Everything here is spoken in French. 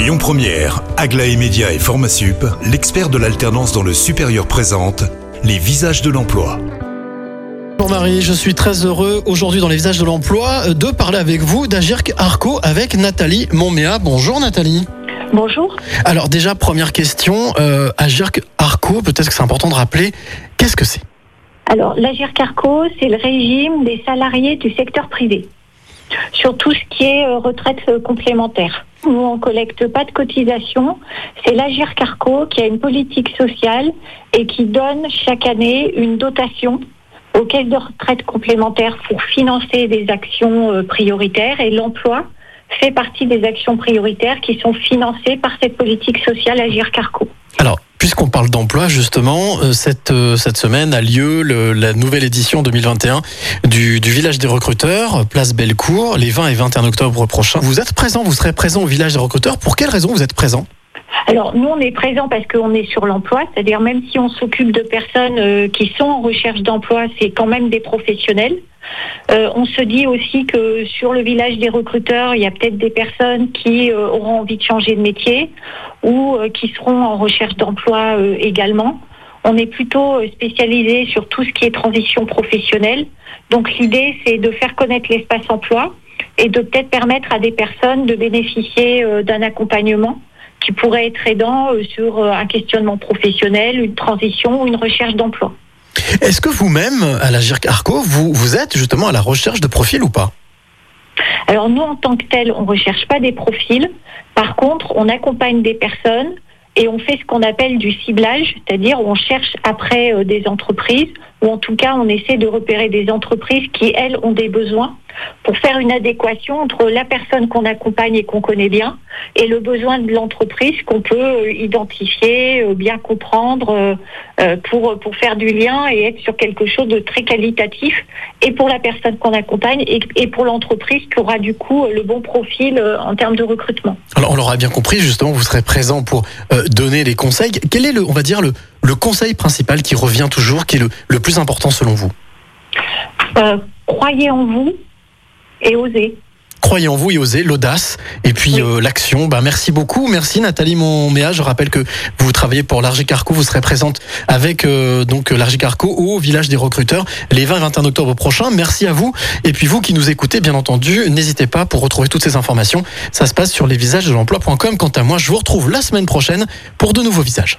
Lyon Première, Aglaé Média et Formasup, l'expert de l'alternance dans le supérieur présente les visages de l'emploi. Bonjour Marie, je suis très heureux aujourd'hui dans les visages de l'emploi euh, de parler avec vous d'Agirc Arco avec Nathalie Montméa. Bonjour Nathalie. Bonjour. Alors déjà, première question, euh, Agirc Arco, peut-être que c'est important de rappeler, qu'est-ce que c'est? Alors, l'Agir Carco, c'est le régime des salariés du secteur privé sur tout ce qui est euh, retraite complémentaire. Nous, on collecte pas de cotisation. C'est l'Agir Carco qui a une politique sociale et qui donne chaque année une dotation aux caisses de retraite complémentaire pour financer des actions euh, prioritaires et l'emploi fait partie des actions prioritaires qui sont financées par cette politique sociale Agir Carco. Alors, puisqu'on parle d'emploi, justement, euh, cette, euh, cette semaine a lieu la nouvelle édition 2021 du, Village des recruteurs, place Bellecour, les 20 et 21 octobre prochains. Vous êtes présent, vous serez présent au Village des recruteurs. Pour quelle raison vous êtes présent? Alors nous, on est présent parce qu'on est sur l'emploi, c'est-à-dire même si on s'occupe de personnes euh, qui sont en recherche d'emploi, c'est quand même des professionnels. Euh, on se dit aussi que sur le village des recruteurs, il y a peut-être des personnes qui euh, auront envie de changer de métier ou qui seront en recherche d'emploi également. On est plutôt spécialisé sur tout ce qui est transition professionnelle. Donc l'idée, c'est de faire connaître l'espace emploi et de peut-être permettre à des personnes de bénéficier d'un accompagnement qui pourrait être aidant euh, sur euh, un questionnement professionnel, une transition ou une recherche d'emploi. Est-ce que vous-même, à la GIRC Arco, vous, vous êtes justement à la recherche de profils ou pas? Alors nous, en tant que tel, on ne recherche pas des profils. Par contre, on accompagne des personnes et on fait ce qu'on appelle du ciblage, c'est-à-dire on cherche après euh, des entreprises, ou en tout cas on essaie de repérer des entreprises qui, elles, ont des besoins pour faire une adéquation entre la personne qu'on accompagne et qu'on connaît bien et le besoin de l'entreprise qu'on peut euh, identifier, euh, bien comprendre euh, pour, pour faire du lien et être sur quelque chose de très qualitatif et pour la personne qu'on accompagne et, et pour l'entreprise qui aura du coup le bon profil en termes de recrutement. Alors, on l'aura bien compris, justement, vous serez présent pour donner les conseils. Quel est, le, on va dire, le, le conseil principal qui revient toujours, qui est le, le plus important selon vous Euh, croyez en vous et osez. Croyez en vous et osez, l'audace, et puis Oui. euh, l'action. Bah, merci beaucoup. Merci Nathalie Montméa. Je rappelle que vous travaillez pour l'Argicarco. Vous serez présente avec euh, donc l'Argicarco au village des recruteurs les 20 et 21 octobre prochains. Merci à vous. Et puis vous qui nous écoutez, bien entendu, n'hésitez pas pour retrouver toutes ces informations. Ça se passe sur lesvisagesdelemploi.com. Quant à moi, je vous retrouve la semaine prochaine pour de nouveaux visages.